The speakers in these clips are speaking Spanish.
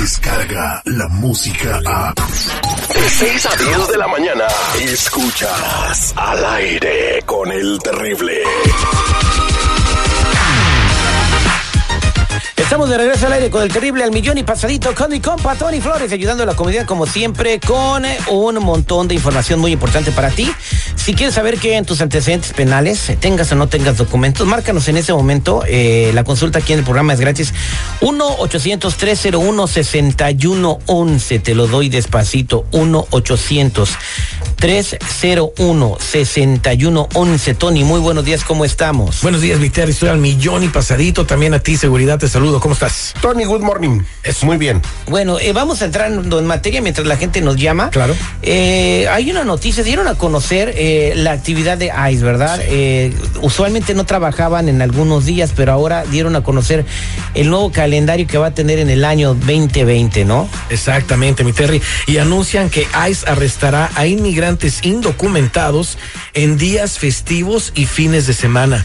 llega la música a... De 6 a 10 de la mañana, escuchas al aire con el terrible. Estamos de regreso al aire con el terrible al millón y pasadito con mi compa Tony Flores, ayudando a la comunidad como siempre con eh, un montón de información muy importante para ti. Si quieres saber que en tus antecedentes penales, tengas o no tengas documentos, márcanos en ese momento. Eh, la consulta aquí en el programa es gratis. 1-800-301-6111. Te lo doy despacito. 1-800-301-6111. Tony, muy buenos días, ¿cómo estamos? Buenos días, Victor. Estoy al millón y pasadito. También a ti, seguridad, te saludo. ¿Cómo estás? Tony, good morning. Es muy bien. Bueno, eh, vamos a entrar en materia mientras la gente nos llama. Claro. Eh, hay una noticia, dieron a conocer eh, la actividad de ICE, ¿verdad? Eh, usualmente no trabajaban en algunos días, pero ahora dieron a conocer el nuevo calendario que va a tener en el año 2020, ¿no? Exactamente, mi Terry. Y anuncian que ICE arrestará a inmigrantes indocumentados en días festivos y fines de semana.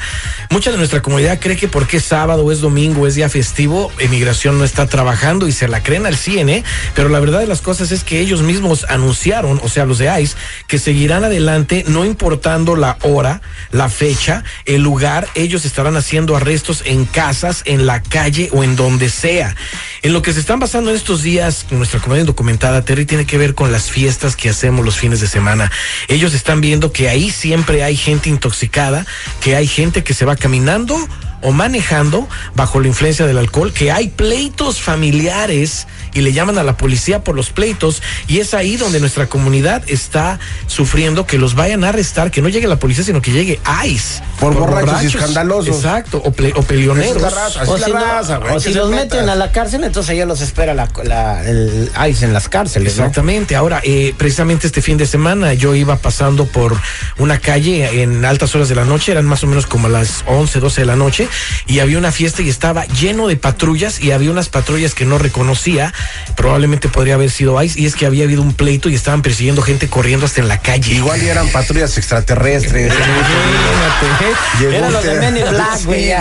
Mucha de nuestra comunidad cree que porque es sábado, es domingo, es día festivo, emigración no está trabajando y se la creen al CIE, pero la verdad de las cosas es que ellos mismos anunciaron, o sea, los de ICE, que seguirán adelante no importando la hora, la fecha, el lugar, ellos estarán haciendo arrestos en casas, en la calle o en donde sea. En lo que se están basando en estos días, nuestra comunidad indocumentada, Terry, tiene que ver con las fiestas que hacemos los fines de semana. Ellos están viendo que ahí siempre hay gente intoxicada, que hay gente que se va caminando o manejando bajo la influencia del alcohol, que hay pleitos familiares y le llaman a la policía por los pleitos y es ahí donde nuestra comunidad está sufriendo que los vayan a arrestar, que no llegue la policía, sino que llegue ICE. Por, borrachos, y escandalosos. Exacto, o, ple, o peleoneros. Es raza, O si, no- raza, güey, o si los metan. meten a la cárcel, entonces ya los espera la, la- el ICE en las cárceles, ¿no? Exactamente. Ahora, eh, precisamente este fin de semana yo iba pasando por una calle en altas horas de la noche, eran más o menos como las 11, 12 de la noche, y había una fiesta y estaba lleno de patrullas y había unas patrullas que no reconocía, probablemente podría haber sido ICE, y es que había habido un pleito y estaban persiguiendo gente corriendo hasta en la calle. Igual y eran patrullas extraterrestres. Imagínate. Eran los de Men in Black, güey.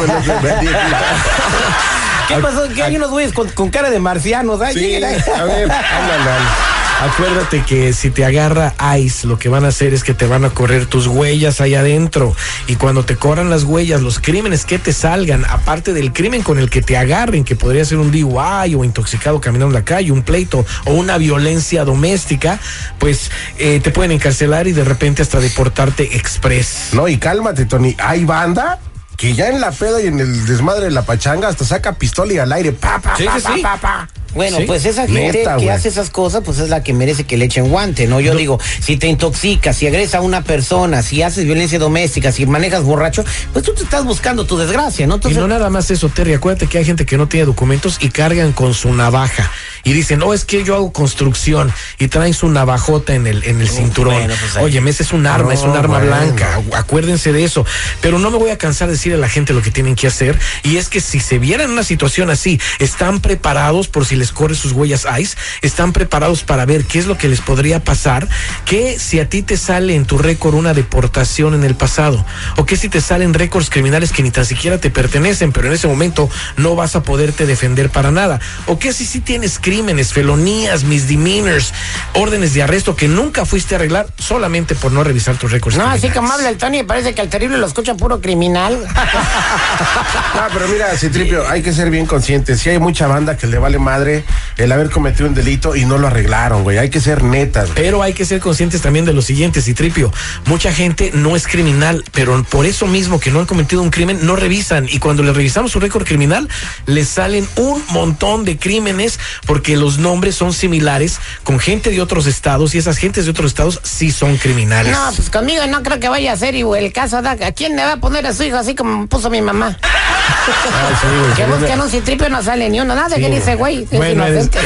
¿Qué pasó? Que hay unos güeyes con, con cara de marcianos. Ay, Sí, a ver, ándale. Acuérdate que si te agarra ICE, lo que van a hacer es que te van a correr tus huellas ahí adentro. Y cuando te corran las huellas, los crímenes que te salgan, aparte del crimen con el que te agarren, que podría ser un DUI o intoxicado caminando en la calle, un pleito o una violencia doméstica, pues eh, te pueden encarcelar y de repente hasta deportarte express. No, y cálmate, Tony. Hay banda que ya en la peda y en el desmadre de la pachanga hasta saca pistola y al aire. Pa, pa, Sí, pa, sí, pa, pa, pa. Bueno, Sí, pues esa gente neta, que hace esas cosas, pues es la que merece que le echen guante, ¿no? Yo digo, si te intoxicas, si agresas a una persona, si haces violencia doméstica, si manejas borracho, pues tú te estás buscando tu desgracia, ¿no? Y no nada más eso, Terry. Acuérdate que hay gente que no tiene documentos y cargan con su navaja. Y dicen, oh, es que yo hago construcción. Y traen su navajota en el, en el cinturón. bueno, pues. Oye, ese es un arma, No, es un arma bueno. blanca. Acuérdense de eso. Pero no me voy a cansar de decirle a la gente lo que tienen que hacer. Y es que si se vieran en una situación así, están preparados por si les corre sus huellas ICE, están preparados para ver qué es lo que les podría pasar. Que si a ti te sale en tu récord una deportación en el pasado, o que si te salen récords criminales que ni tan siquiera te pertenecen, pero en ese momento no vas a poderte defender para nada, o que si sí tienes crímenes, felonías, misdemeanors, órdenes de arresto que nunca fuiste a arreglar solamente por no revisar tus récords. no, así criminales. como habla el Tony, parece que al terrible lo escucha puro criminal. No, pero mira, Citripio, hay que ser bien conscientes. Si hay mucha banda que le vale madre el haber cometido un delito y no lo arreglaron, güey. Hay que ser netas. güey. Pero hay que ser conscientes también de lo siguiente, Citripio. Mucha gente no es criminal, pero por eso mismo que no han cometido un crimen, no revisan. Y cuando le revisamos su récord criminal, les salen un montón de crímenes porque los nombres son similares con gente de otros estados y esas gentes de otros estados sí son criminales. No, pues conmigo no creo que vaya a ser igual el caso. ¿A quién le va a poner a su hijo así como puso mi mamá? Ay, sí, güey, Que sí, busquen un citripio no sale ni uno. Nada que dice, güey. Bueno, eres, único,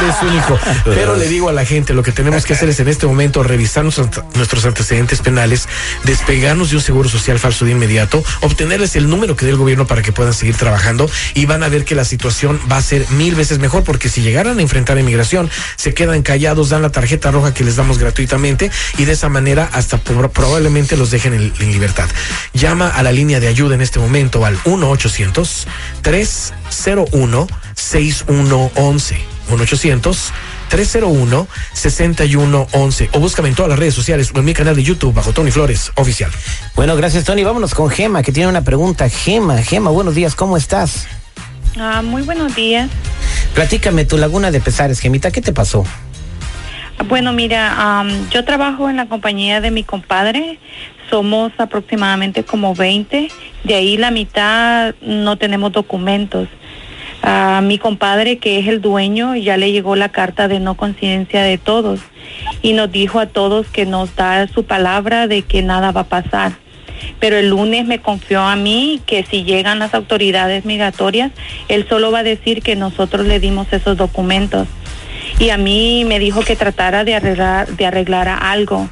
eres único. Pero le digo a la gente, lo que tenemos que hacer es en este momento revisar nuestros, nuestros antecedentes penales, despegarnos de un seguro social falso de inmediato, obtenerles el número que dé el gobierno para que puedan seguir trabajando y van a ver que la situación va a ser mil veces mejor porque si llegaran a enfrentar inmigración, se quedan callados, dan la tarjeta roja que les damos gratuitamente y de esa manera hasta probablemente los dejen en, en libertad. Llama a la línea de ayuda en este momento al 1 800 301 6111 1-800-301-6111. O búscame en todas las redes sociales o en mi canal de YouTube bajo Tony Flores Oficial. Bueno, gracias Tony. Vámonos con Gema, que tiene una pregunta. Gema, Gema, buenos días, ¿cómo estás? Ah, muy buenos días. Platícame tu laguna de pesares, Gemita, ¿qué te pasó? Bueno, mira, yo trabajo en la compañía de mi compadre. Somos aproximadamente como 20. De ahí la mitad no tenemos documentos. Mi compadre, que es el dueño, ya le llegó la carta de no coincidencia de todos y nos dijo a todos que nos da su palabra de que nada va a pasar. Pero el lunes me confió a mí que si llegan las autoridades migratorias, él solo va a decir que nosotros le dimos esos documentos. Y a mí me dijo que tratara de arreglar, de arreglar algo.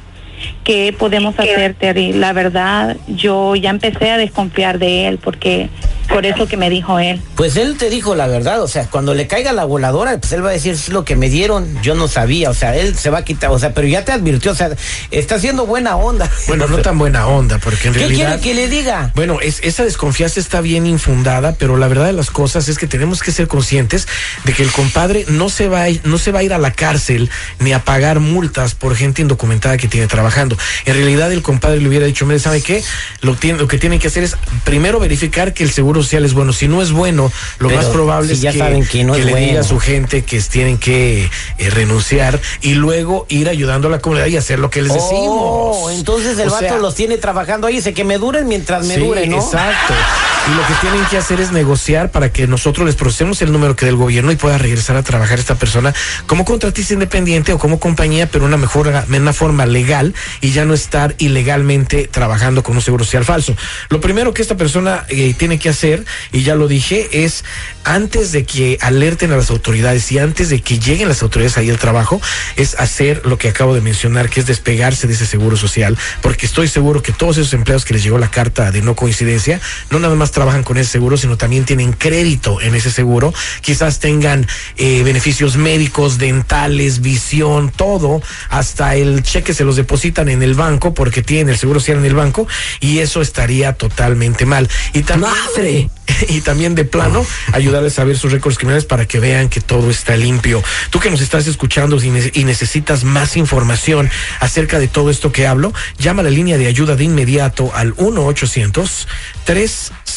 ¿Qué podemos hacer, Terry? La verdad, yo ya empecé a desconfiar de él porque por eso que me dijo él. Pues él te dijo la verdad, o sea, cuando le caiga la voladora, pues él va a decir, es lo que me dieron, yo no sabía, o sea, él se va a quitar, o sea, pero ya te advirtió, o sea, está haciendo buena onda. Bueno, no tan buena onda, porque en ¿Qué realidad... quiere que le diga? Bueno, es, esa desconfianza está bien infundada, pero la verdad de las cosas es que tenemos que ser conscientes de que el compadre no se va a, ir- no se va a ir a la cárcel ni a pagar multas por gente indocumentada que tiene trabajando. En realidad el compadre le hubiera dicho, mire, ¿sabe qué? Lo, tiene, lo que tienen que hacer es primero verificar que el seguro social es bueno. Si no es bueno, lo Pero más probable si es ya que, saben que no es le diga bueno. a su gente que tienen que eh, renunciar y luego ir ayudando a la comunidad y hacer lo que les decimos. Oh, entonces el O vato sea, los tiene trabajando ahí, dice que me duren mientras me Sí, dure, ¿no? Exacto. Y lo que tienen que hacer es negociar para que nosotros les procesemos el número que del gobierno y pueda regresar a trabajar esta persona como contratista independiente o como compañía, pero una mejor, una forma legal y ya no estar ilegalmente trabajando con un seguro social falso. Lo primero que esta persona eh, tiene que hacer, y ya lo dije, es antes de que alerten a las autoridades y antes de que lleguen las autoridades ahí al trabajo, es hacer lo que acabo de mencionar, que es despegarse de ese seguro social, porque estoy seguro que todos esos empleados que les llegó la carta de no coincidencia, no nada más trabajan con ese seguro, sino también tienen crédito en ese seguro, quizás tengan eh, beneficios médicos, dentales, visión, todo, hasta el cheque se los depositan en el banco porque tienen el seguro social en el banco y eso estaría totalmente mal. Y también, ¡Madre! y también de plano ayudarles a ver sus récords criminales para que vean que todo está limpio. Tú que nos estás escuchando y ne- y necesitas más información acerca de todo esto que hablo, llama a la línea de ayuda de inmediato al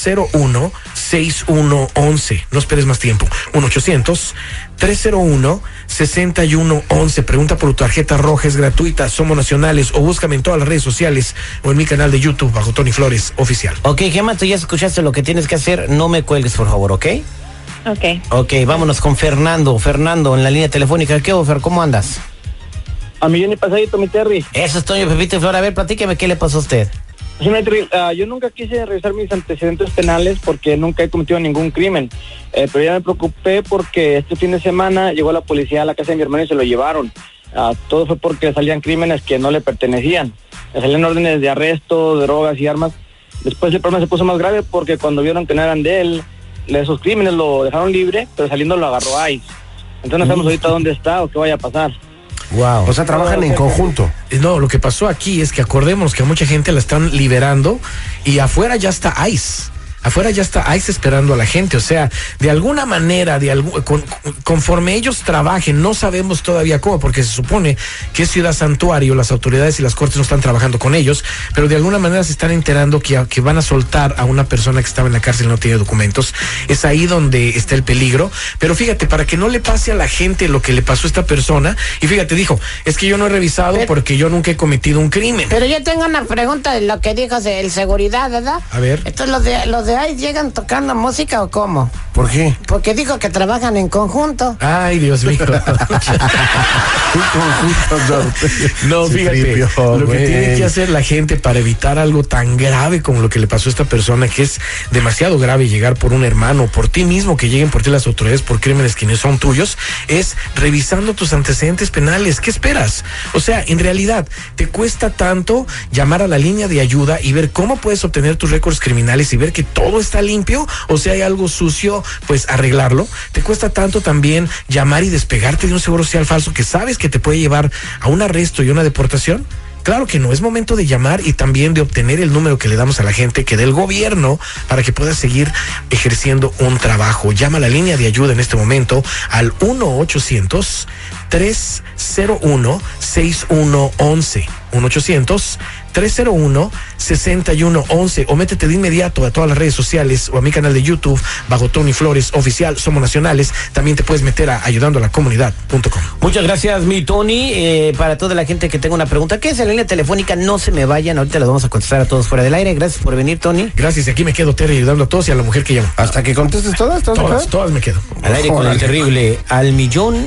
1-800-301-6111. No esperes más tiempo. 1-800-301-6111. Pregunta por tu tarjeta roja, es gratuita, somos nacionales o búscame en todas las redes sociales o en mi canal de YouTube bajo Tony Flores Oficial. Ok, Gemma, tú ya escuchaste lo que tienes que hacer, no me cuelgues, por favor, ¿ok? Ok. Ok, vámonos con Fernando. Fernando, en la línea telefónica. ¿Qué, Fer? ¿Cómo andas? A millón y pasadito, mi Terry. Eso es Toño Pepito y Flor. A ver, platíqueme qué le pasó a usted. Sí, ah, yo nunca quise revisar mis antecedentes penales porque nunca he cometido ningún crimen. Eh, pero ya me preocupé porque este fin de semana llegó la policía a la casa de mi hermano y se lo llevaron. Ah, todo fue porque salían crímenes que no le pertenecían. Le salían órdenes de arresto, drogas y armas. Después el problema se puso más grave porque cuando vieron que no eran de él, de esos crímenes lo dejaron libre, pero saliendo lo agarró ICE. Entonces no sabemos ahorita dónde está o qué vaya a pasar. Wow. O sea, trabajan en conjunto. Eh, No, lo que pasó aquí es que acordémonos que a mucha gente la están liberando y afuera ya está ICE. Afuera ya está ICE esperando a la gente. O sea, de alguna manera, de algún, con- conforme ellos trabajen, no sabemos todavía cómo, porque se supone que es ciudad santuario, las autoridades y las cortes no están trabajando con ellos, pero de alguna manera se están enterando que, que van a soltar a una persona que estaba en la cárcel y no tiene documentos. Es ahí donde está el peligro. Pero fíjate, para que no le pase a la gente lo que le pasó a esta persona, y fíjate, dijo, es que yo no he revisado Pero- porque yo nunca he cometido un crimen. Pero yo tengo una pregunta de lo que dijo de el seguridad, ¿verdad? A ver. Entonces, ¿los de, los de ahí llegan tocando música o cómo? ¿Por qué? Porque dijo que trabajan en conjunto. Ay, Dios mío. Un conjunto, No, Sí, fíjate, lo que güey. tiene que hacer la gente para evitar algo tan grave como lo que le pasó a esta persona, que es demasiado grave llegar por un hermano, por ti mismo, que lleguen por ti las autoridades por crímenes que no son tuyos, es revisando tus antecedentes penales. ¿Qué esperas? O sea, en realidad, ¿te cuesta tanto llamar a la línea de ayuda y ver cómo puedes obtener tus récords criminales y ver que todo está limpio? O si hay algo sucio, pues arreglarlo. ¿Te cuesta tanto también llamar y despegarte de un seguro social falso que sabes que te puede llevar a un arresto y una deportación? Claro que no, es momento de llamar y también de obtener el número que le damos a la gente que del gobierno para que pueda seguir ejerciendo un trabajo. Llama a la línea de ayuda en este momento al 1-800. 301-6111. 1-800-301-6111 o métete de inmediato a todas las redes sociales o a mi canal de YouTube bajo Tony Flores Oficial, somos nacionales. También te puedes meter a ayudando a la comunidad.com. Muchas gracias, mi Tony. Eh, para toda la gente que tenga una pregunta, ¿qué es la línea telefónica? No se me vayan, ahorita las vamos a contestar a todos fuera del aire. Gracias por venir, Tony. Gracias, y aquí me quedo Terry ayudando a todos y a la mujer que llama. Hasta que contestes todas, ¿estás de Todas, acuerdo? todas me quedo. Al aire con el terrible, al millón